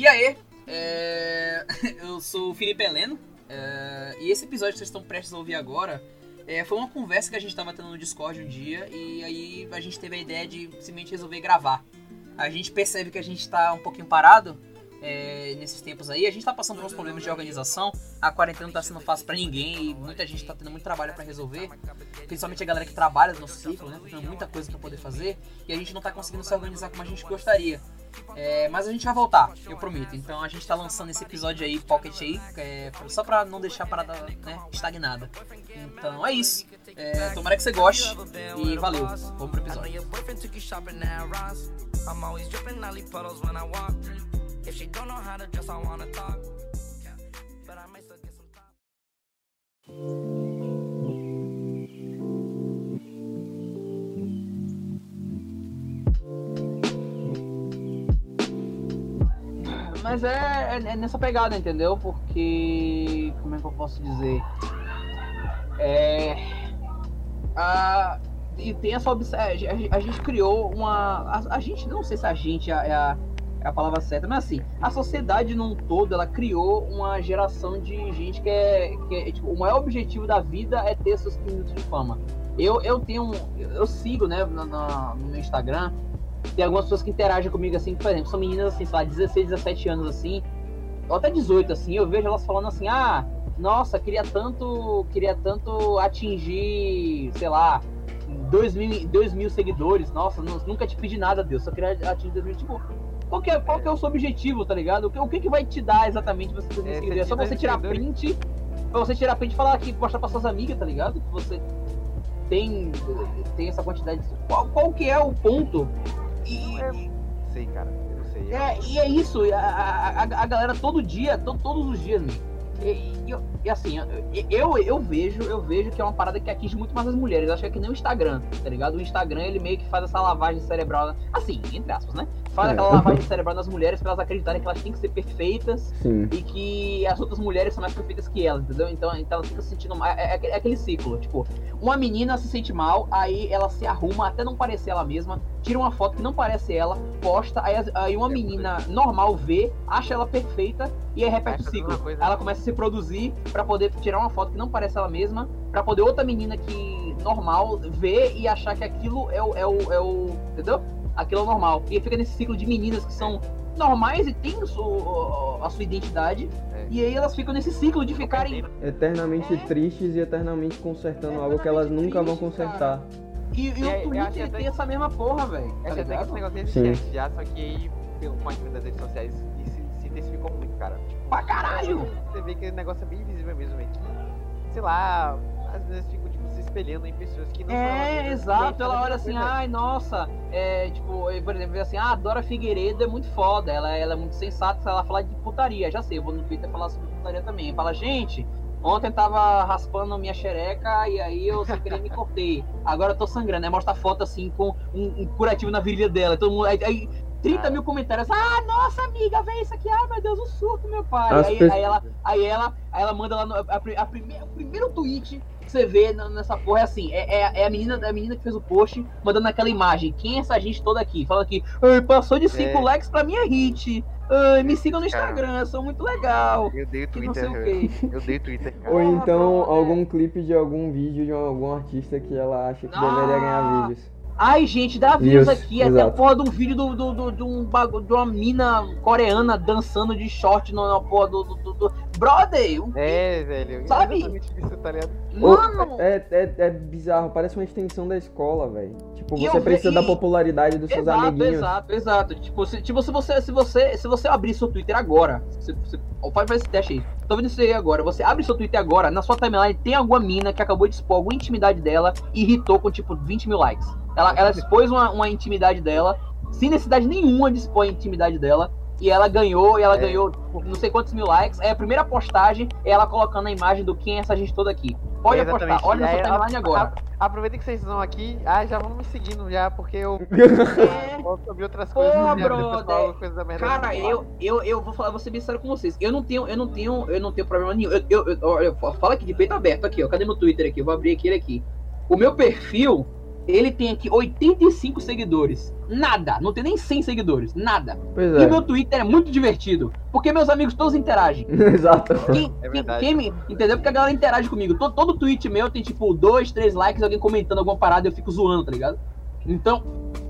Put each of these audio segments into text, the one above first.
E aí, é... eu sou o Felipe Heleno, é... e esse episódio que vocês estão prestes a ouvir agora é, foi uma conversa que a gente estava tendo no Discord um dia, e aí a gente teve a ideia de simplesmente resolver gravar. A gente percebe que a gente está um pouquinho parado, é, nesses tempos aí. A gente tá passando por uns problemas de organização. A quarentena não tá sendo fácil para ninguém e muita gente tá tendo muito trabalho para resolver. Principalmente a galera que trabalha no nosso ciclo, né? Tá tendo muita coisa para poder fazer e a gente não tá conseguindo se organizar como a gente gostaria. É, mas a gente vai voltar, eu prometo. Então a gente tá lançando esse episódio aí, Pocket aí, é, só pra não deixar a parada né, estagnada. Então é isso. É, tomara que você goste e valeu. Vamos pro episódio. If she don't know how to dress, I wanna talk. But I might still get some time. Mas é, é, é, nessa pegada, entendeu? Porque. Como é que eu posso dizer? É. A, e tem essa obsessão. A, a, gente criou uma. A, a, gente, não sei se a gente é a, é a palavra certa, mas assim, a sociedade num todo, ela criou uma geração de gente que é, que é tipo, o maior objetivo da vida é ter seus minutos de fama. Eu, eu tenho, eu sigo, né, no, meu Instagram, tem algumas pessoas que interagem comigo assim, por exemplo, são meninas assim, sei lá, 16, 17 anos assim, ou até 18 assim, eu vejo elas falando assim, ah, nossa, queria tanto, queria tanto atingir, sei lá, 2 mil, 2 mil seguidores, nossa, nunca te pedi nada, Deus, só queria atingir 2 mil, tipo, qual que, é, qual que é o seu objetivo, tá ligado? O que, o que, que vai te dar exatamente você ter é, É só você tirar print, pra você tirar print e falar aqui, mostrar pra suas amigas, tá ligado? Que você tem, tem essa quantidade. Qual, qual que é o ponto? E, é, sei, cara. Eu sei. É, e é isso, a, a, a galera todo dia, to, todos os dias, né? E, e, e, assim, eu, eu vejo, eu vejo que é uma parada que atinge muito mais as mulheres. Eu acho que é que nem o Instagram, tá ligado? O Instagram, ele meio que faz essa lavagem cerebral, assim, entre aspas, né? Faz é. aquela lavagem cerebral nas mulheres pra elas acreditarem que elas têm que ser perfeitas Sim. e que as outras mulheres são mais perfeitas que elas, entendeu? Então, então ela fica se sentindo mal. É, é, é aquele ciclo, tipo, uma menina se sente mal, aí ela se arruma até não parecer ela mesma, tira uma foto que não parece ela, posta, aí, aí uma menina normal vê, acha ela perfeita e aí repete o ciclo. Ela começa a se produzir para poder tirar uma foto que não parece ela mesma, para poder outra menina que normal ver e achar que aquilo é o, é o, é o entendeu? Aquilo é normal. E fica nesse ciclo de meninas que são normais e têm a sua, a identidade. É. E aí elas ficam nesse ciclo de ficarem eternamente é. tristes e eternamente consertando eternamente algo que elas nunca vão consertar. Cara. E, e, o Twitter tem essa mesma porra, velho. Tá até que esse negócio existe já, só que aí, pelo movimento das redes sociais, se, se intensificou muito, cara. Pra caralho! Você vê que o negócio é bem visível mesmo, velho. Sei lá, às vezes fico tipo, se espelhando em pessoas que não É, exato. Ela olha assim, ai, nossa, é, tipo, por exemplo, assim, ah, a Dora Figueiredo é muito foda, ela, ela é muito sensata, ela fala de putaria, já sei, eu vou no Twitter falar sobre putaria também. Fala, gente, Ontem tava raspando minha xereca e aí eu sem querer me cortei. Agora eu tô sangrando. Aí mostra a foto assim com um, um curativo na virilha dela. Todo mundo, aí, aí 30 ah. mil comentários. Ah, nossa amiga, vê isso aqui. Ah, meu Deus, o surto, meu pai. Aí, pessoas... aí, ela, aí, ela, aí ela manda lá no, a, a, primeira, o primeiro tweet que você vê nessa porra é assim: é, é, é, a, menina, é a menina que fez o post mandando aquela imagem. Quem é essa gente toda aqui? Fala aqui, passou de 5 é. likes pra minha hit. Ai, me sigam no Instagram, eu sou muito legal. Eu dei o Twitter. Eu dei o Twitter, cara. Ou então ah, algum clipe de algum vídeo de algum artista que ela acha que ah. deveria ganhar vídeos. Ai, gente, dá views aqui. Exato. Até a porra de um vídeo do, do, do, de, um bagulho, de uma mina coreana dançando de short na porra do, do, Brother! É, velho. Sabe? Isso, tá ligado? Mano! É, é, é bizarro, parece uma extensão da escola, velho. Tipo, e você precisa ve... da popularidade dos seus exato, amiguinhos. Exato, exato. Tipo, se, tipo, se você, se você, se você abrir seu Twitter agora, você, você, faz esse teste aí. Tô vendo isso aí agora. Você abre seu Twitter agora, na sua timeline tem alguma mina que acabou de expor alguma intimidade dela e irritou com, tipo, 20 mil likes. Ela, ela expôs uma, uma intimidade dela, sem necessidade nenhuma de expor a intimidade dela. E ela ganhou, e ela é. ganhou não sei quantos mil likes. É a primeira postagem, é ela colocando a imagem do quem é essa gente toda aqui. Pode apostar, olha na sua timeline agora. Aproveita que vocês estão aqui. Ah, já vão me seguindo já, porque eu é. ouvir outras coisas. Pô, brother. Coisa da Cara, eu, eu, eu vou falar, vou ser bem sério com vocês. Eu não tenho, eu não tenho, eu não tenho problema nenhum. Eu, eu, eu, eu, fala aqui de peito aberto aqui, ó. Cadê meu Twitter aqui? Eu vou abrir aquele aqui. O meu perfil ele tem aqui 85 seguidores. Nada. Não tem nem 100 seguidores. Nada. Pois E é. meu Twitter é muito divertido. Porque meus amigos todos interagem. Exato. Quem, É quem- quem me, entendeu? Porque a galera interage comigo. Todo, todo tweet meu tem tipo dois, três likes, alguém comentando alguma parada e eu fico zoando, tá ligado? Então,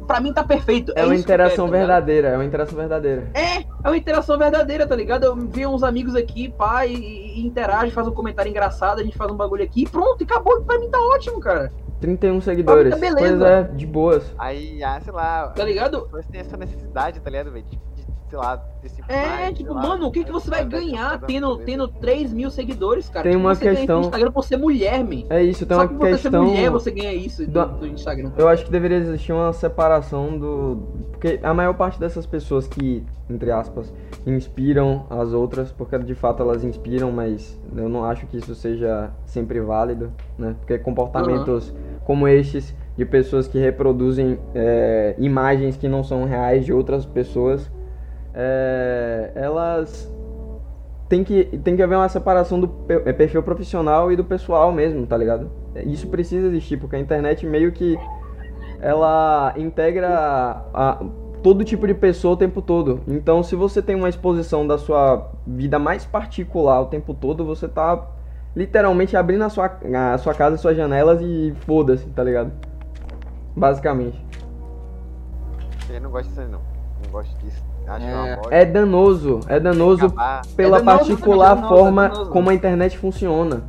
pra mim tá perfeito. É uma isso que eu quero, interação tá ligado? verdadeira, é uma interação verdadeira. É, é uma interação verdadeira, tá ligado? Eu vi uns amigos aqui, pá, e, e interage, faz um comentário engraçado, a gente faz um bagulho aqui e pronto, e acabou. Pra mim tá ótimo, cara. 31 seguidores. beleza. Pois é, de boas. Aí, ah, sei lá, Tá ligado? pessoas têm essa necessidade, tá ligado, velho? De, de, sei lá, desse É, mais, tipo, lá, mano, o que, que você vai ganhar tendo, tendo 3 mil seguidores, cara? Tem Tipo, uma você questão- Instagram por ser mulher, man. É isso, tem Só uma por você ser questão. mulher, você ganha isso do, do Instagram. Eu acho que deveria existir uma separação do. Porque a maior parte dessas pessoas que, entre aspas, inspiram as outras, porque de fato elas inspiram, mas eu não acho que isso seja sempre válido, né? Porque comportamentos como estes, de pessoas que reproduzem é, imagens que não são reais de outras pessoas, é, elas. Tem que, tem que haver uma separação do é, perfil profissional e do pessoal mesmo, tá ligado? Isso precisa existir, porque a internet meio que ela integra a- todo tipo de pessoa o tempo todo. Então, se você tem uma exposição da sua vida mais particular o tempo todo, você tá literalmente abrindo a sua, a sua casa, suas janelas e foda-se, tá ligado? Basicamente. Eu não gosto disso aí, não. Não gosto disso. Acho É. uma bosta. É danoso, é danoso Acabar. pela danoso, particular é danoso, é forma danoso. como a internet funciona.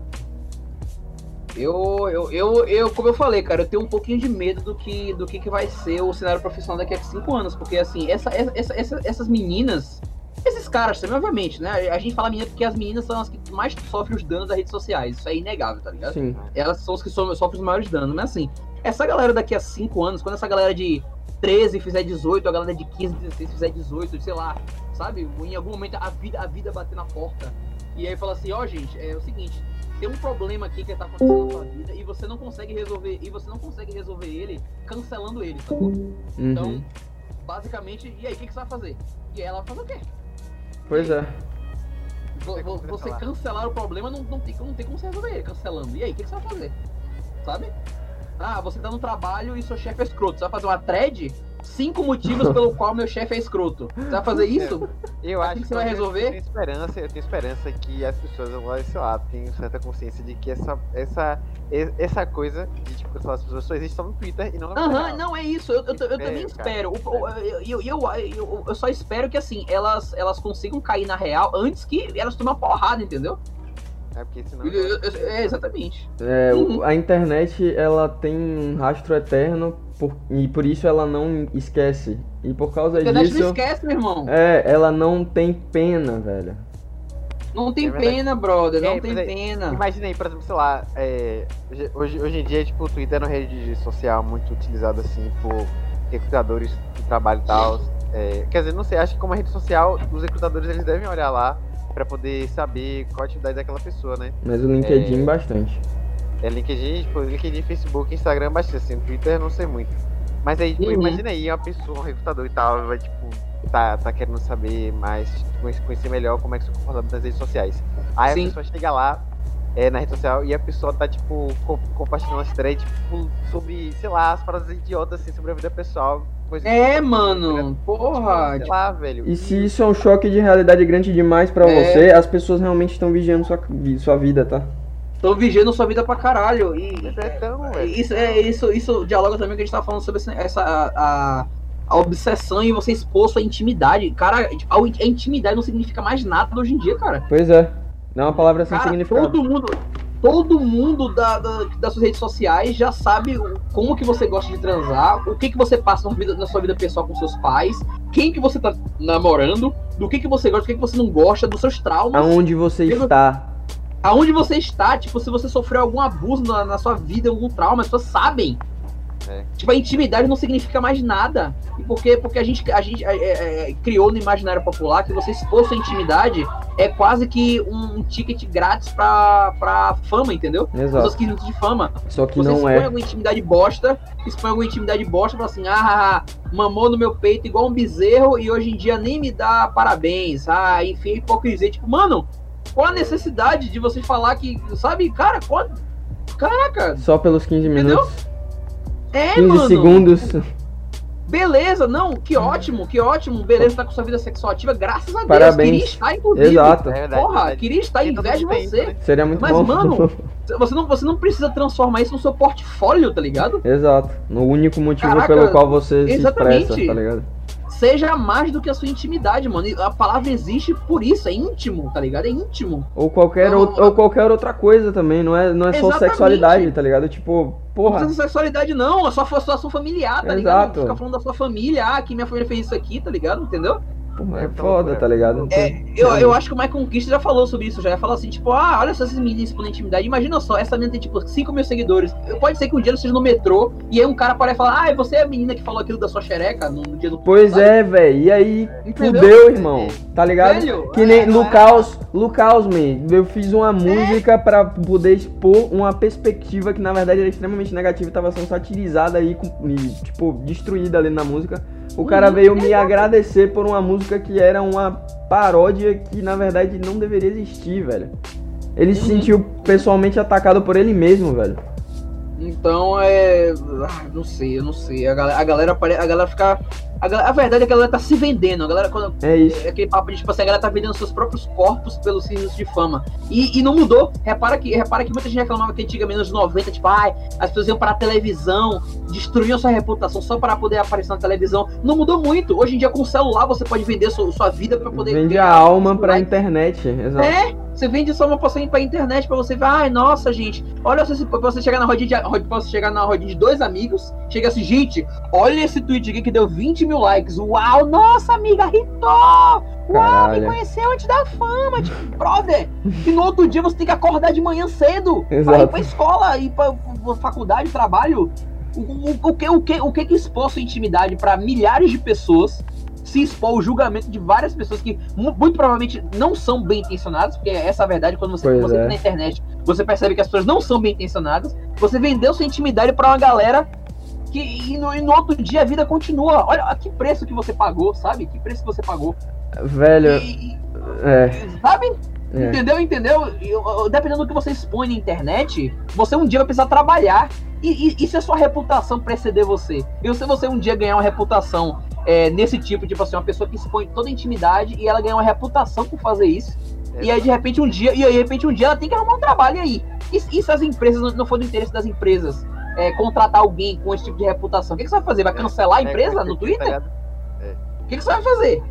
Eu, eu, eu, eu, como eu falei, cara, eu tenho um pouquinho de medo do que, do que, que vai ser o cenário profissional daqui a cinco anos, porque assim, essa, essa, essa- essas meninas, esses caras também, obviamente, né? A gente fala menina porque as meninas são as que mais sofrem os danos das redes sociais, isso é inegável, tá ligado? Sim. Elas são as que so- sofrem os maiores danos, mas assim, essa galera daqui a cinco anos, quando essa galera de 13 fizer 18, a galera de 15, 16 fizer 18, sei lá, sabe? Em algum momento a vida, a vida bater na porta. E aí fala assim, ó, gente, é o seguinte, tem um problema aqui que tá acontecendo na sua vida e você não consegue resolver, e você não consegue resolver ele cancelando ele, sacou? Uhum. Então, basicamente, e aí, o que, que você vai fazer? E aí ela vai fazer o quê? Pois é. Você cancelar. cancelar o problema não, não, tem, não tem como você resolver ele cancelando. E aí, o que, que você vai fazer? Sabe? Ah, você tá no trabalho e seu chefe é escroto. Você vai fazer uma thread? Cinco motivos pelo qual meu chefe é escroto. Você vai fazer isso? Eu Assim acho que você vai eu- resolver? Eu tenho esperança, eu tenho esperança que as pessoas, elas, sei lá, tenham certa consciência de que essa, essa, essa coisa de, tipo, sei lá, as pessoas só existem só no Twitter e não na Aham, real. não, é isso. Eu, eu, eu também Espero, Eu, eu, eu, eu, eu só espero que, assim, elas, elas consigam cair na real antes que elas tomem uma porrada, entendeu? É porque senão. Eu- eu- eu- é, exatamente. É, Uhum. a internet ela tem um rastro eterno por- e por isso ela não esquece. E por causa A internet não disso, esquece, meu irmão. é, ela não tem pena, velho. Não tem É pena, brother. Não É, tem é- pena. Imagina aí, por exemplo, sei lá, é, hoje- hoje, em dia, tipo, o Twitter é uma rede social muito utilizada, assim, por recrutadores de trabalho e tal. É, quer dizer, não sei, acho que como rede social, os recrutadores, eles devem olhar lá pra poder saber qual a atividade daquela pessoa, né? Mas o LinkedIn É. bastante. É LinkedIn, tipo, LinkedIn, Facebook, Instagram, bastante, assim, Twitter, não sei muito. Mas aí, tipo, Uhum. imagina aí uma pessoa, um recrutador e tal, vai, tipo, tá, tá querendo saber mais, conhecer, melhor como é que são comportamento nas redes sociais. Aí Sim. a pessoa chega lá, é, na rede social, e a pessoa tá, tipo, co- compartilhando as threads, tipo, sobre, sei lá, as paradas idiotas, assim, sobre a vida pessoal. É, tipo, mano. Porra. Sei tipo, lá, velho. E se isso é um choque de realidade grande demais pra É. você, as pessoas realmente estão vigiando sua, sua vida, tá? Tô vigiando sua vida pra caralho. E É tão, velho. isso, é, isso, isso dialoga também que a gente tava falando sobre esse- essa. A, a obsessão em você expor sua intimidade. Cara, a, a intimidade não significa mais nada hoje em dia, cara. Pois é. Não é uma palavra sem Cara, significado. todo mundo. Todo mundo da, da- das suas redes sociais já sabe como que você gosta de transar, o que que você passa na, vida- na sua vida pessoal com seus pais, quem que você tá namorando, do que que você gosta, do que que você não gosta, dos seus traumas. Aonde você Eu- está? Aonde você está, tipo, se você sofreu algum abuso na, na sua vida, algum trauma, as pessoas sabem. É. Tipo, a intimidade não significa mais nada. E por quê? Porque a gente, a gente é, é, é, criou no imaginário popular que você expor sua intimidade é quase que um, um ticket grátis pra, pra fama, entendeu? Pessoas Exato. que vivem de fama. Só que Você não expõe é. alguma intimidade bosta, expõe alguma intimidade bosta, fala assim, ah, ah, ah, mamou no meu peito igual um bezerro e hoje em dia nem me dá parabéns. Ah, enfim, hipocrisia. Tipo, mano, qual a necessidade de você falar que, sabe, cara, qual... Caraca, Só pelos 15 Entendeu? minutos. É, 15 mano. segundos. Beleza, não, que ótimo, que ótimo. Beleza, tá com sua vida sexual ativa, graças a Deus. Parabéns. Queria estar, inclusive. Exato. É verdade, Porra, verdade. queria estar em inveja de você. né? Seria muito Mas, bom. mano, você não, você não precisa transformar isso no seu portfólio, tá ligado? Exato. No único motivo Caraca, pelo qual você se exatamente. expressa, tá ligado? Seja mais do que a sua intimidade, mano. E A palavra existe por isso, é íntimo, tá ligado? É íntimo. Ou qualquer, Não, ou, ou qualquer outra coisa também, não é, não é só sexualidade, tá ligado? Tipo, Não porra, precisa de sexualidade, não. É só a situação familiar, tá ligado? Exato. Fica falando da sua família, ah, que minha família fez isso aqui, tá ligado? Entendeu? É Então, foda, é. tá ligado? É, eu, eu acho que o Michael Conquista já falou sobre isso, já falou assim, tipo, ah, olha só esses meninos expondo intimidade. Imagina só, essa menina tem tipo 5 mil seguidores. Pode ser que um dia ela esteja no metrô e aí um cara pode falar, ah, você é a menina que falou aquilo da sua xereca no, dia do Pois sabe? é, velho. E aí, Entendeu? fudeu, irmão. Tá ligado? Velho, que nem é, Lucaus, Lucaus, man. Eu fiz uma música pra poder expor uma perspectiva que na verdade era extremamente negativa e tava sendo satirizada aí, e, tipo, destruída ali na música. O cara Uhum, veio me agradecer por uma música que era uma paródia que na verdade não deveria existir, velho. Ele se Uhum. sentiu pessoalmente atacado por ele mesmo, velho. Então é. ah, não sei, eu não sei. A galera, a galera, a galera fica. A, galera- a verdade é que a galera tá se vendendo. A galera, quando, É isso. é aquele papo de tipo assim, a galera tá vendendo seus próprios corpos pelos signos de fama. E, e não mudou. Repara que, repara que muita gente reclamava que antigamente nos 90, tipo, ai, as pessoas iam pra televisão, destruíam sua reputação só para poder aparecer na televisão. Não mudou muito. Hoje em dia, com o celular, você pode vender sua, sua vida pra poder. Vende a alma pra like. internet, exato. É, você vende só uma passagem pra internet pra você ver, ai, nossa, gente, olha se- você chegar na rodinha de, você chegar na rodinha de dois amigos, chega assim, gente, olha esse tweet aqui que deu 20 mil likes, uau, nossa, amiga, hitou! Uau, me conheceu antes da fama, tipo, brother! E no outro dia você tem que acordar de manhã cedo pra ir Exato. pra escola, ir pra, faculdade, trabalho. O, o, o que, o, que, o que que expôs sua intimidade pra milhares de pessoas se expor ao julgamento de várias pessoas que mu- muito provavelmente não são bem intencionadas, porque essa é a verdade, quando você, Pois você é. na internet, você percebe que as pessoas não são bem intencionadas, você vendeu sua intimidade pra uma galera que e no, e no outro dia a vida continua. Olha que preço que você pagou, sabe? Que preço que você pagou. Velho, E- é, sabe? é. Entendeu? Entendeu? Eu- eu- dependendo do que você expõe na internet, você um dia vai precisar trabalhar. E, e, e se a sua reputação preceder você? E se você um dia ganhar uma reputação é, nesse tipo, tipo assim, uma pessoa que expõe toda a intimidade e ela ganha uma reputação por fazer isso. E aí, de repente, um dia, e aí, de repente, um dia ela tem que arrumar um trabalho e aí. E, e se as empresas não, não for do interesse das empresas é, contratar alguém com esse tipo de reputação? O que, que você vai fazer? Vai cancelar a empresa no Tá Twitter? ligado? O que, que você vai fazer?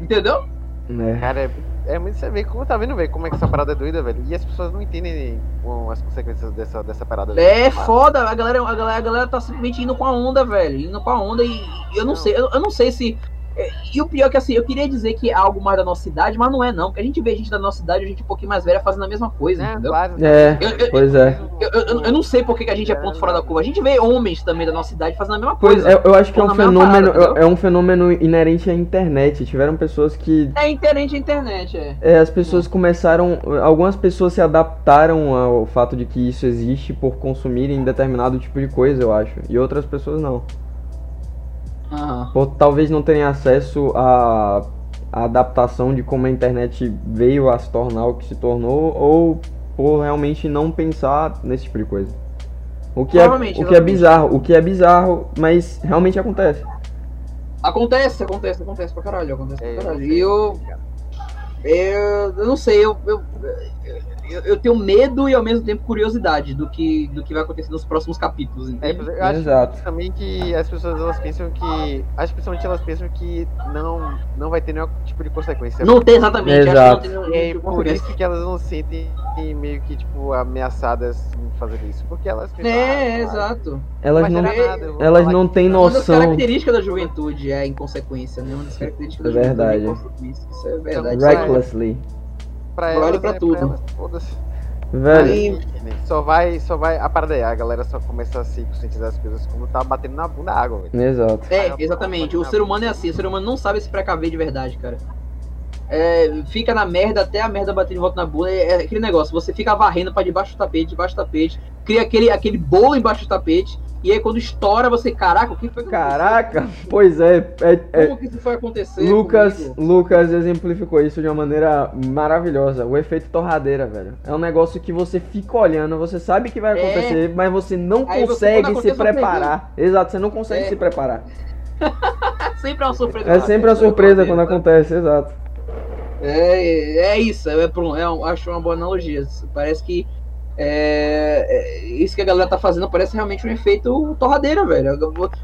Entendeu? É. Cara, é, é muito você vê como tá vendo, velho, como é que essa parada é doida, velho. E as pessoas não entendem com as consequências dessa, dessa parada. É velho. foda, a galera, a galera, a galera tá simplesmente indo com a onda, velho. Indo com a onda e, e eu não Não. sei, eu, eu não sei se. É, E o pior é que assim, eu queria dizer que é algo mais da nossa idade, mas não é não. Porque a gente vê gente da nossa idade, gente um pouquinho mais velha fazendo a mesma coisa, É, entendeu? claro. É, Eu- eu- pois é. Eu, eu, eu não sei por que a gente é ponto fora da curva. A gente vê homens também da nossa idade fazendo a mesma Pois coisa. é, eu acho que é um fenômeno, parada, entendeu? é um fenômeno inerente à internet. Tiveram pessoas que É internet a internet, é. é, as pessoas começaram, algumas pessoas se adaptaram ao fato de que isso existe por consumirem determinado tipo de coisa, eu acho, e outras pessoas não. Aham. Por talvez não terem acesso à, à adaptação de como a internet veio a se tornar o que se tornou, ou por realmente não pensar nesse tipo de coisa. O que, é, o que é bizarro, o que é bizarro, mas realmente acontece. Acontece, acontece, acontece pra caralho, acontece É, pra caralho. sei, E eu, eu, eu não sei, eu, eu, eu, eu tenho medo e ao mesmo tempo curiosidade do que, do que vai acontecer nos próximos capítulos, É, eu acho Exato. também que as pessoas elas pensam que. Acho que principalmente elas pensam que não, não vai ter nenhum tipo de consequência. Não tem exatamente, Exato. acho que não tem E aí, nenhum por isso que elas não se sentem meio que, tipo, ameaçadas em fazer isso. Porque elas pensam. É, ah, exato. Elas não, nada, elas não têm Uma das noção. características da juventude é a inconsequência, né? Uma das características É da juventude verdade. é a inconsequência. Isso é verdade. Então, Recklessly. Pra Vale elas, pra né, tudo. elas. Velho, Aí- Só vai, só vai. A parada é, a galera só começa a se conscientizar das coisas quando tá batendo na bunda água, velho. exato. É, exatamente. O ser humano é assim, o ser humano não sabe se precaver de verdade, cara. É, fica na merda até a merda bater de volta na bunda. É, é aquele negócio, você fica varrendo pra debaixo do tapete, debaixo do tapete, cria aquele, aquele bolo embaixo do tapete, E aí quando estoura, você, caraca, o que foi que Caraca, pois é, é, aconteceu? é- Como que isso foi acontecer? Lucas, comigo? Lucas exemplificou isso de uma maneira maravilhosa. O efeito torradeira, velho. É um negócio que você fica olhando, você sabe que vai É. acontecer, mas você não Aí você, consegue quando se você preparar. Exato, você não consegue É. se preparar. Sempre é uma surpresa. É sempre a surpresa quando acontece. acontece, exato. É, é isso, é, é um- acho uma boa analogia. Parece que é, é, isso que a galera tá fazendo parece realmente um efeito torradeira, velho.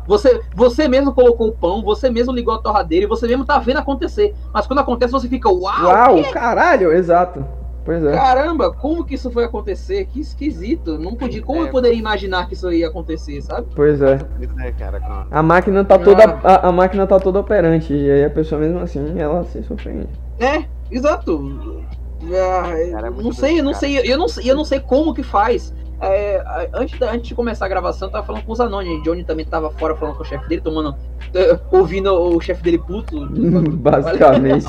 Você, você mesmo colocou o pão, você mesmo ligou a torradeira e você mesmo tá vendo acontecer. Mas quando acontece, você fica, uau! Uau, caralho, exato. Pois é. Caramba, como que isso foi acontecer? Que esquisito. Não podia, como É. eu poderia imaginar que isso ia acontecer, sabe? Pois é. Né, A máquina tá toda. Ah. A, a máquina tá toda operante. E aí a pessoa mesmo assim, ela se surpreende. É, exato. Ah, Cara, é não sei, eu não sei, eu não sei, eu não sei como que faz. É, antes, da- antes de começar a gravação, eu tava falando com o Zanoni. Johnny também tava fora falando com o chefe dele, tomando. eh, ouvindo o chefe dele puto. Basicamente.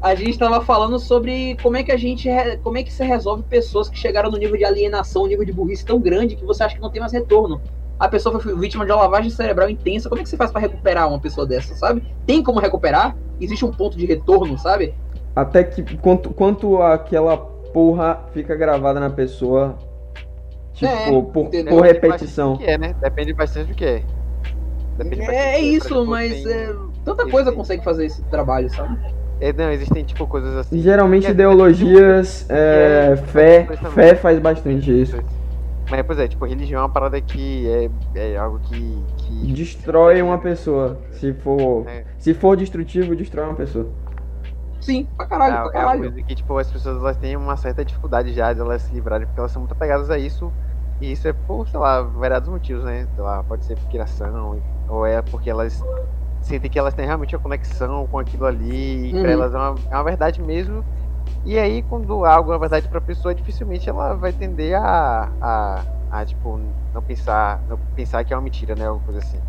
A gente tava falando sobre como é que a gente. Como é que você resolve pessoas que chegaram no nível de alienação, um nível de burrice tão grande que você acha que não tem mais retorno. A pessoa foi vítima de uma lavagem cerebral intensa. Como é que você faz pra recuperar uma pessoa dessa, sabe? Tem como recuperar? Existe um ponto de retorno, sabe? Até que quanto, quanto aquela porra fica gravada na pessoa. Tipo, É, por, por depende repetição. bastante do que é, né? Depende bastante do que é. Depende É, é isso, mas tem- é, tanta coisa consegue fazer esse trabalho, sabe? é, não, existem tipo coisas assim. Geralmente É, ideologias, é, é, fé, também. fé faz bastante isso. Mas, pois é, tipo, religião é uma parada que é, é algo que. que Destrói uma pessoa. Se for, É. se for destrutivo, destrói uma pessoa. Sim, pra caralho, pra é, é uma caralho. coisa que, tipo, as pessoas elas têm uma certa dificuldade já de elas se livrarem, porque elas são muito apegadas a isso. E isso é por, sei lá, variados motivos, né? Sei lá, pode ser por criação, ou é porque elas sentem que elas têm realmente uma conexão com aquilo ali, e Uhum. pra elas é uma, é uma verdade mesmo. E aí, quando algo é uma verdade pra pessoa, dificilmente ela vai tender a, a, a tipo, não pensar, não pensar que é uma mentira, né? Alguma coisa assim.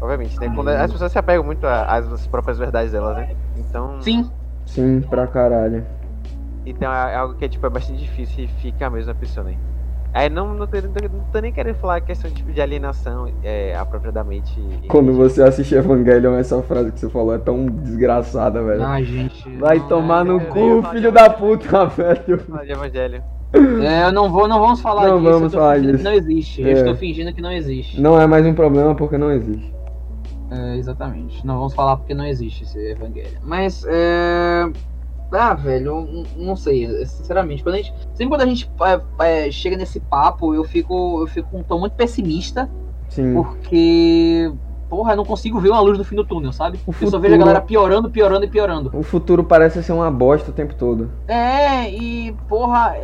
Obviamente, né? Quando as pessoas se apegam muito às próprias verdades delas, né? Então, Sim, Sim, pra caralho. então é algo que é, tipo, é bastante difícil e fica a mesma pessoa, né? Aí não, não, tô, não, tô, não tô nem querendo falar questão tipo, de alienação é, apropriadamente. Quando você assiste Evangelion, essa frase que você falou é tão desgraçada, velho. Ah, gente. Vai não, tomar no eu cu, filho da puta, velho. De evangelho. É, eu não vou, não vamos falar Não disso. vamos falar disso. Não existe. É. Eu estou fingindo que não existe. Não é mais um problema porque não existe. É, exatamente. Não vamos falar porque não existe esse evangelho. Mas, é... Ah, velho, não sei, sinceramente. Quando a gente, sempre quando a gente é, é, chega nesse papo, eu fico, eu fico com um tom muito pessimista, Sim. porque, porra, eu não consigo ver uma luz no fim do túnel, sabe? O Eu só futuro- vejo a galera piorando, piorando e piorando. O futuro parece ser uma bosta o tempo todo. É, e, porra,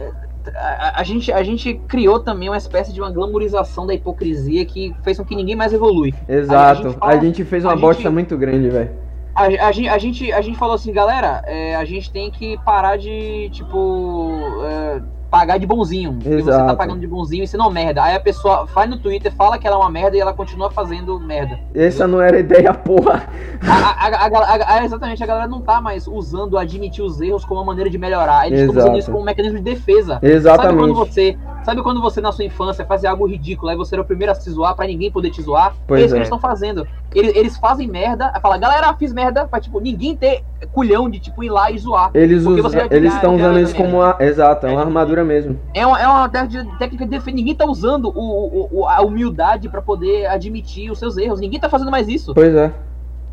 a, a gente, a gente criou também uma espécie de uma glamorização da hipocrisia que fez com que ninguém mais evolui. Exato. gente A fala- gente fez uma a bosta gente- muito grande, velho. A, a, a gente, a gente falou assim, galera, é, a gente tem que parar de, tipo, é, pagar de bonzinho. Porque você tá pagando de bonzinho e você não merda. Aí a pessoa vai no Twitter, fala que ela é uma merda e ela continua fazendo merda. Essa não era a ideia, porra. A, a, a, a- exatamente, a galera não tá mais usando admitir os erros como uma maneira de melhorar. Eles estão usando isso como um mecanismo de defesa. Sabe quando Exatamente. você, sabe quando você na sua infância fazia algo ridículo, aí você era o primeiro a se zoar pra ninguém poder te zoar? Pois é isso que é. eles estão fazendo. Eles, eles fazem merda, fala, galera, fiz merda, pra tipo, ninguém ter culhão de tipo ir lá e zoar. Eles Porque usam, você vai eles estão usando isso como uma. Exato, é uma armadura mesmo. É uma, é uma técnica de- defesa. Ninguém tá usando o- o- a humildade pra poder admitir os seus erros. Ninguém tá fazendo mais isso. Pois é.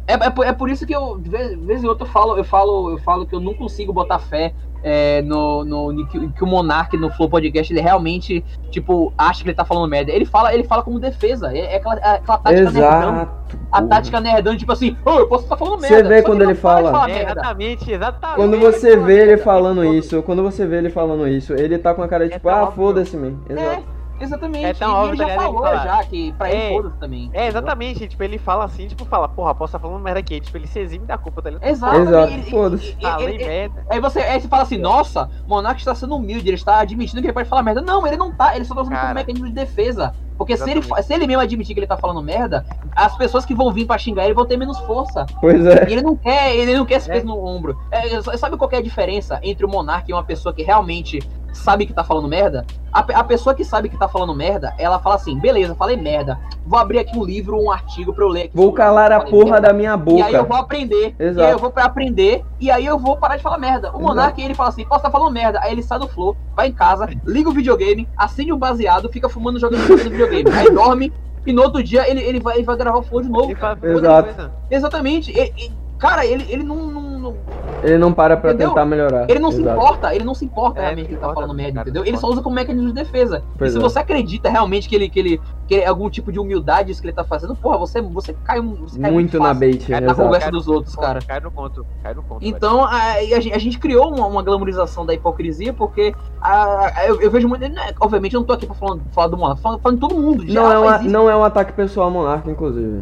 É, é, por- é por isso que eu, de vez, de vez em outra, eu falo, eu falo, eu falo que eu não consigo botar fé é, no, no que, que o Monark no Flow Podcast ele realmente, tipo, acha que ele tá falando merda. Ele fala, ele fala como defesa. É, é aquela, é aquela tática nerdão. Exato. A porra. tática nerdão, tipo assim, ô, eu posso estar falando Você merda. vê só que quando ele fala. falar É, exatamente, exatamente. Quando você fala vê ele falando isso, quando você vê ele falando isso, ele tá com a cara de É tipo, ah, foda-se, man. É, Exato. Exatamente. É tão óbvio, ele já tá ligado? falou Ele já que pra ele é, foda-se também. É, exatamente. Tipo, ele fala assim, tipo, fala, porra, posso estar falando merda aqui. Tipo, ele se exime da culpa, tá ligado? Exato. Exato, ele- foda-se. ele- Falei ele- merda. Aí você, aí você fala assim, nossa, Monark está sendo humilde, ele está admitindo que ele pode falar merda. Não, ele não tá, ele só tá usando como Cara. mecanismo de defesa. Porque se ele, se ele mesmo admitir que ele tá falando merda, as pessoas que vão vir pra xingar ele vão ter menos força. Pois é. E ele não quer, ele não quer esse É. peso no ombro. É, sabe qual que é a diferença entre o Monark e uma pessoa que realmente sabe que tá falando merda, a, a pessoa que sabe que tá falando merda, ela fala assim, beleza, falei merda. Vou abrir aqui um livro, um artigo pra eu ler. aqui Vou sobre calar a porra merda. da minha E aí eu boca. vou aprender. Exato. E aí eu vou pra aprender. E aí eu vou parar de falar merda. O. Monark, ele fala assim, posso estar falando merda. Aí ele sai do flow, vai em casa, liga o videogame, acende um baseado, fica fumando jogando videogame. Aí dorme. E no outro dia ele, ele, vai, ele vai gravar o flow de novo. Exato. coisa. Exatamente. E- e- cara, ele, ele não, não- não- Ele não para pra Entendeu? tentar melhorar. Ele não se Exato. importa, ele não se importa É, realmente não que ele tá falando merda, cara, entendeu? não Ele só usa como mecanismo de defesa. Pois e se é. você acredita realmente que ele, que ele que é algum tipo de humildade isso que ele tá fazendo, porra, você, você cai, você cai Muito na bait, Cai na exato. conversa Cai dos outros, cara. Cai no conto, cai no conto. velho. Então, a, a gente, a gente criou uma, uma glamorização da hipocrisia, porque a, a- eu, eu vejo muito. né, obviamente, eu não tô aqui pra falar, falar do Monark, falando, falando de todo mundo. Não geral é, uma, isso. não é um ataque pessoal ao monarca, inclusive.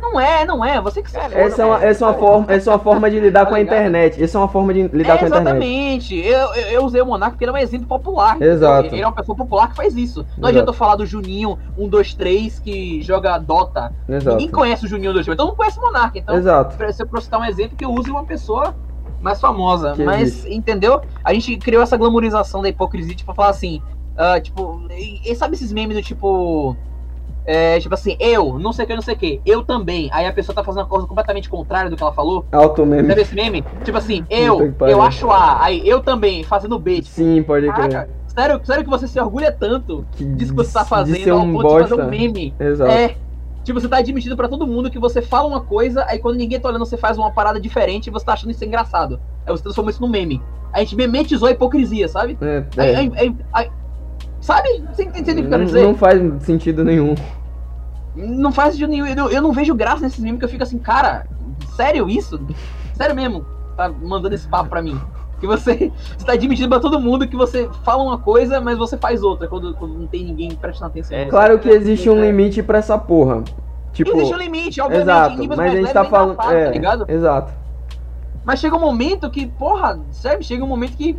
Não é, não é. Você que se foda, Essa é uma, essa é uma, forma, essa é uma forma de lidar Tá com a internet. Essa é uma forma de lidar É, com a internet. exatamente. Eu, eu, usei o Monark porque ele é um exemplo popular. Exato. Ele é uma pessoa popular que faz isso. Não Exato. adianta eu falar do Juninho 123 que joga Dota. Exato. Ninguém conhece o Juninho 123, então não conhece o Monark. Então, Exato. pra, se eu citar um exemplo, que eu use uma pessoa mais famosa. Que Mas, existe. entendeu? A gente criou essa glamorização da hipocrisia, tipo, falar assim, ah, tipo, e, e sabe esses memes do tipo. É, tipo assim, eu, não sei o que, não sei o que, eu também. Aí a pessoa tá fazendo uma coisa completamente contrária do que ela falou. Auto meme. Sabe esse meme? Tipo assim, eu, eu acho A, aí eu também, fazendo B. Tipo, Sim, pode crer. sério, sério que você se orgulha tanto Que disso que você tá fazendo ser ao um ponto de fazer bosta. um meme? Exato. É. Tipo, você tá admitindo pra todo mundo que você fala uma coisa, aí quando ninguém tá olhando, você faz uma parada diferente e você tá achando isso engraçado. Aí você transforma isso num meme. A gente memetizou a hipocrisia, sabe? É, é. aí- aí- aí- sabe? Você entende o que eu quero dizer? não faz sentido nenhum. Não faz sentido nenhum. Eu, não- eu não vejo graça nesses memes que eu fico assim, cara, sério isso? Sério mesmo? Tá mandando esse papo pra mim. Que você, você tá admitindo pra todo mundo que você fala uma coisa, mas você faz outra, quando, quando não tem ninguém prestando atenção. É. Claro que existe um limite pra essa porra. Tipo, Existe um limite, obviamente. exato, mas a gente tá é falando. engraçado, É, tá ligado? exato. Mas chega um momento que, porra, sério, chega um momento que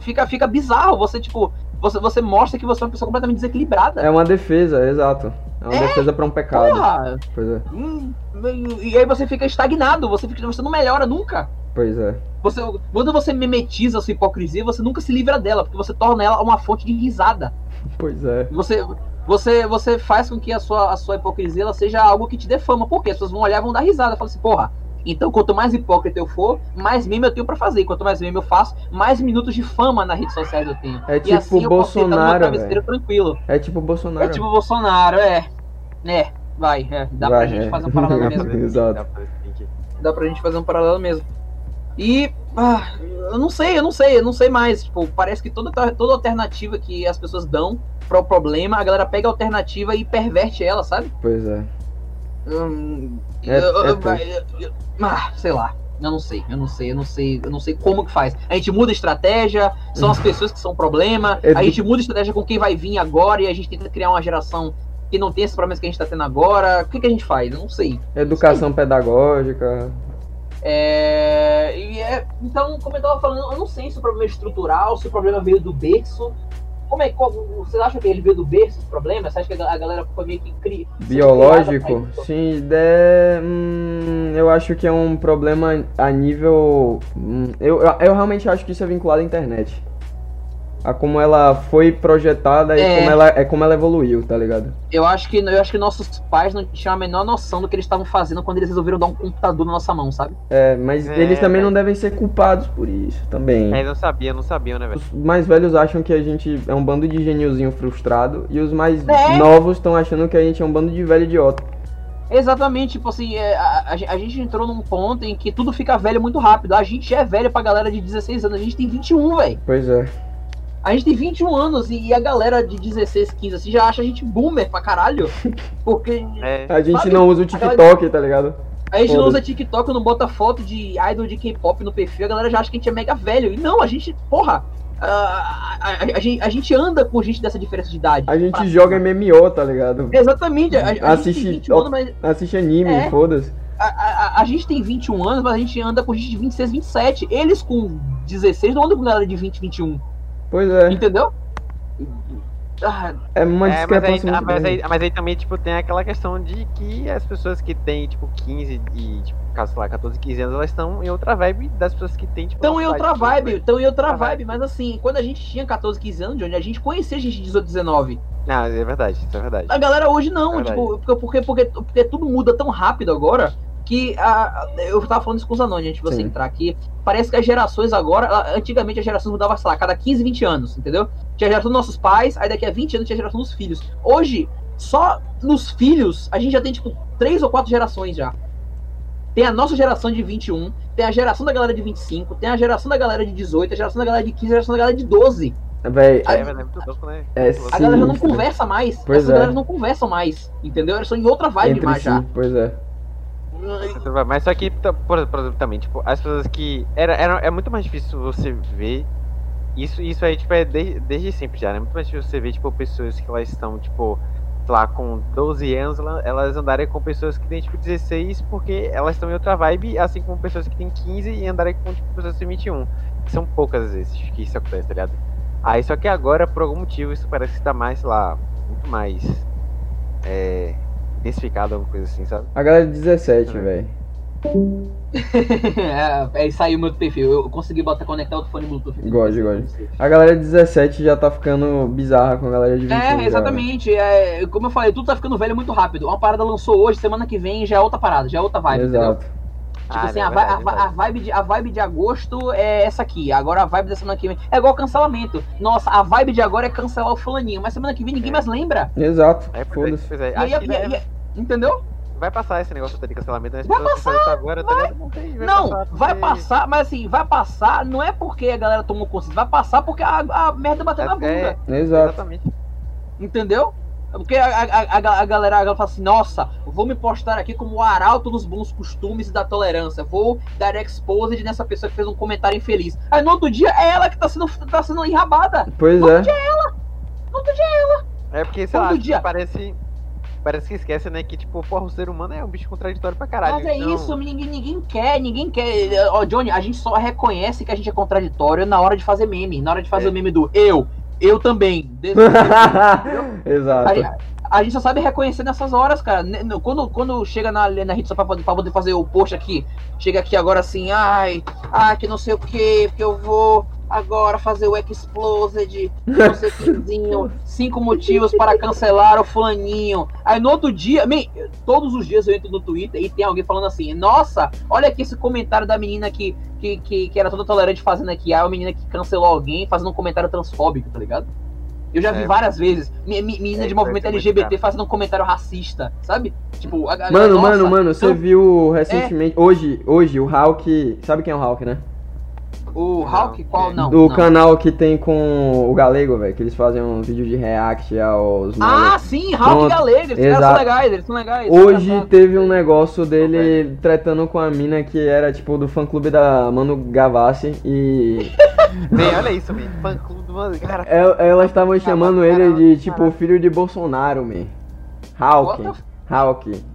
fica, fica bizarro. Você, tipo, você, você mostra que você é uma pessoa completamente desequilibrada. É uma defesa, exato. É uma É, defesa pra um pecado. Porra! Pois é, Hum, e aí você fica estagnado, você, fica, você não melhora nunca. pois é. Você, quando você memetiza a sua hipocrisia, você nunca se livra dela, porque você torna ela uma fonte de risada. Pois é. Você, você, você faz com que a sua, a sua hipocrisia seja algo que te dê fama. Por quê? As pessoas vão olhar e vão dar risada. Falam assim, porra, então quanto mais hipócrita eu for, mais meme eu tenho pra fazer. Quanto mais meme eu faço, mais minutos de fama nas redes sociais eu tenho. É e tipo assim eu posso deitar no meu Bolsonaro, travesseiro tranquilo. É tipo o Bolsonaro. É tipo o Bolsonaro, é. É, vai, é. Dá pra Vai, gente é. fazer um paralelo mesmo. Exato. Pra. Dá pra gente fazer um paralelo mesmo. E. ah, eu não sei, eu não sei, eu não sei mais. Tipo, parece que toda, toda alternativa que as pessoas dão para o problema, a galera pega a alternativa e perverte ela, sabe? Pois é. Hum, É- eu- é ah, sei lá. Eu não sei, eu não sei, eu não sei, eu não sei como que faz. A gente muda a estratégia, são as pessoas que são o problema, É a gente muda a estratégia com quem vai vir agora e a gente tenta criar uma geração que não tem esses problemas que a gente tá tendo agora. O que, que a gente faz? Eu não sei. Educação pedagógica. É, e é- então, como eu tava falando, eu não sei se o problema é estrutural, se o problema veio do berço. Como é, qual, vocês acham que ele veio do berço, esse problema? Você acha que a galera foi meio que cri, Biológico? Sim, de... hum, eu acho que é um problema a nível. hum, eu, eu realmente acho que isso é vinculado à internet. A como ela foi projetada e É. como ela, é como ela evoluiu, tá ligado? Eu acho que eu acho que nossos pais não tinham a menor noção do que eles estavam fazendo quando eles resolveram dar um computador na nossa mão, sabe? É, mas É, eles também não devem ser culpados por isso também. É, não sabia, não sabiam, né, velho? Os mais velhos acham que a gente é um bando de geniozinho frustrado e os mais É. novos estão achando que a gente é um bando de velho idiota. Exatamente, tipo assim, é, a, a gente entrou num ponto em que tudo fica velho muito rápido. A gente é velho pra galera de 16 anos, a gente tem 21, velho. Pois é. A gente tem 21 anos e, a galera de 16, 15 assim já acha a gente boomer pra caralho. Porque É, A gente Sabe? não usa o TikTok, tá ligado? a gente não usa TikTok, não bota foto de idol de K-pop no perfil, a galera já acha que a gente é mega velho. E não, a gente, porra, a, a, a- a gente, a gente anda com gente dessa diferença de idade. A gente Pra joga cima. MMO, tá ligado? Exatamente, a, a gente Assiste- tem 21 anos, mas Assiste anime, É. foda-se. a, a, a gente tem 21 anos, mas a gente anda com gente de 26, 27. Eles com 16 não andam com galera de 20, 21. Pois é. Entendeu? Ah, É uma É, mas aí, ah, muito mas, aí, mas aí também, tipo, tem aquela questão de que as pessoas que têm, tipo, 15 e, tipo, caso, sei lá, 14, 15 anos, elas estão em outra vibe das pessoas que têm, tipo... Estão em outra vibe, tipo, estão em outra vibe, mas assim, quando a gente tinha 14, 15 anos, Johnny, a gente conhecia gente de 18, 19. Não, é verdade, isso é verdade. A galera hoje não, Verdade. tipo, porque, porque, porque, porque tudo muda tão rápido agora que a, eu tava falando isso com os anões, gente, você Sim. entrar aqui. Parece que as gerações agora, a- antigamente as gerações mudavam, sei lá, cada 15, 20 anos, entendeu? Tinha a geração dos nossos pais, aí daqui a 20 anos tinha a geração dos filhos. Hoje, só nos filhos, a gente já tem, tipo, três ou quatro gerações já. Tem a nossa geração de 21, tem a geração da galera de 25, tem a geração da galera de 18, a geração da galera de 15, a geração da galera de 12. Véi, É, mas é muito louco, né? É. A galera já não conversa mais. Pois Essas é. galera não conversam mais. Entendeu? Eles são em outra vibe entre mais si, já. pois é. Mas só que, t- por, exemplo, também, tipo, as pessoas que. Era, era, é muito mais difícil você ver. Isso, isso aí, tipo, é desde, desde sempre já, né? Muito mais difícil você ver, tipo, pessoas que elas estão, tipo, lá, com 12 anos, ela- elas andarem com pessoas que têm, tipo, 16, porque elas estão em outra vibe, assim como pessoas que têm 15 e andarem com, tipo, pessoas que têm 21. São poucas vezes que isso acontece, tá ligado? Aí, só que agora, por algum motivo, isso parece que tá mais, sei lá, muito mais. É. Intensificado, alguma coisa assim, sabe? A galera de 17, É. velho. é, é, saiu meu perfil. Eu consegui botar conectar outro fone Bluetooth. God, God. A galera de 17 já tá ficando bizarra com a galera de 21. já, É, exatamente. É, como eu falei, tudo tá ficando velho muito rápido. Uma parada lançou hoje, semana que vem já é outra parada, já é outra vibe. entendeu? Exato. Tipo Ah, assim, é a, verdade, a vai- a vibe de, a vibe de agosto é essa aqui. Agora a vibe da semana que vem. É igual cancelamento. Nossa, a vibe de agora é cancelar o fulaninho. Mas semana que vem ninguém É. mais lembra. Exato. É, pois é, Foda-se. pois é. E aí, que e- entendeu? vai passar esse negócio de cancelamento, né? Vai isso agora, tá ligado? Não, tem, vai Não, passar vai passar, mas assim, vai passar, não é porque a galera tomou consciência, vai passar porque a, a merda bateu na É, bunda. Exato. Exatamente. Entendeu? Porque a, a, a, a- a galera, a galera fala assim, nossa, vou me postar aqui como o arauto dos bons costumes e da tolerância. Vou dar exposed nessa pessoa que fez um comentário infeliz. Aí no outro dia é ela que tá sendo, tá sendo enrabada. Pois No é. outro dia no outro dia É porque, sei Todo lá, dia. parece. Parece que esquece, né? Que, tipo, porra, o ser humano é um bicho contraditório pra caralho. Mas é então- isso, ninguém, ninguém quer, ninguém quer. Ó, Johnny, a gente só reconhece que a gente é contraditório na hora de fazer meme. Na hora de fazer É. o meme do eu, eu também. Desse- Exato. A, a gente só sabe reconhecer nessas horas, cara. Quando, quando chega na, na rede só pra poder, pra poder fazer o post aqui, chega aqui agora assim, ai, ai, que não sei o que, porque eu vou agora fazer o Explosed, não sei quezinho, cinco motivos para cancelar o fulaninho. Aí no outro dia, man, todos os dias eu entro no Twitter e tem alguém falando assim, nossa, olha aqui esse comentário da menina que, que, que, que era toda tolerante fazendo aqui, aí a menina que cancelou alguém fazendo um comentário transfóbico, tá ligado? Eu já vi É. várias vezes. Me- Menina É, de movimento é LGBT fazendo um comentário racista, sabe? Tipo, a, a, Mano, nossa, mano, mano, você então, viu recentemente. Hoje, hoje, o Hulk. Sabe quem é o Hulk, né? O Hulk, qual que- não? Do não. canal que tem com o Galego, velho. Que eles fazem um vídeo de react aos. Ah, sim, Hulk Pronto. e Galego, esses caras são Exato. legais, eles são legais. Hoje Engraçado. teve um negócio dele tretando com a mina que era tipo do fã clube da Manu Gavassi e Vem, olha isso, man. Fã clube do mano. Cara, el- elas estavam chamando mas, ele de tipo filho de Bolsonaro, man. Hulk. Hulk.